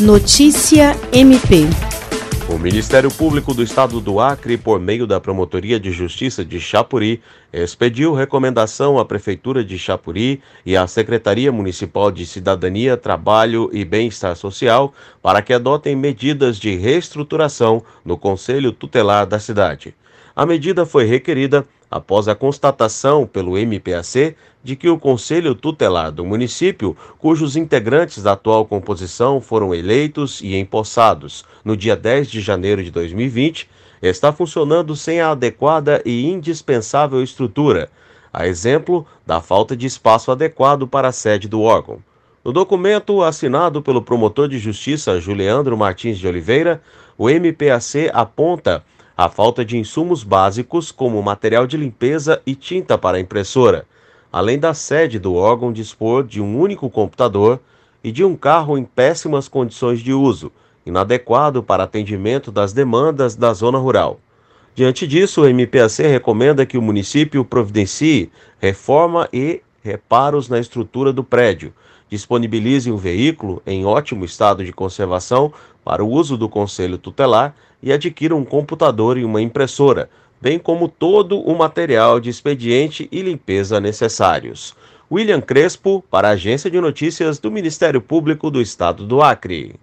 Notícia MP. O Ministério Público do Estado do Acre, por meio da Promotoria de Justiça de Chapuri, expediu recomendação à Prefeitura de Chapuri e à Secretaria Municipal de Cidadania, Trabalho e Bem-Estar Social para que adotem medidas de reestruturação no Conselho Tutelar da cidade. A medida foi requerida após a constatação pelo MPAC de que o Conselho Tutelar do município, cujos integrantes da atual composição foram eleitos e empossados no dia 10 de janeiro de 2020, está funcionando sem a adequada e indispensável estrutura, a exemplo da falta de espaço adequado para a sede do órgão. No documento assinado pelo promotor de justiça Juliandro Martins de Oliveira, o MPAC aponta a falta de insumos básicos como material de limpeza e tinta para impressora, além da sede do órgão dispor de um único computador e de um carro em péssimas condições de uso, inadequado para atendimento das demandas da zona rural. Diante disso, o MPAC recomenda que o município providencie reforma e reparos na estrutura do prédio, disponibilize um veículo em ótimo estado de conservação para o uso do Conselho Tutelar e adquira um computador e uma impressora, bem como todo o material de expediente e limpeza necessários. William Crespo, para a Agência de Notícias do Ministério Público do Estado do Acre.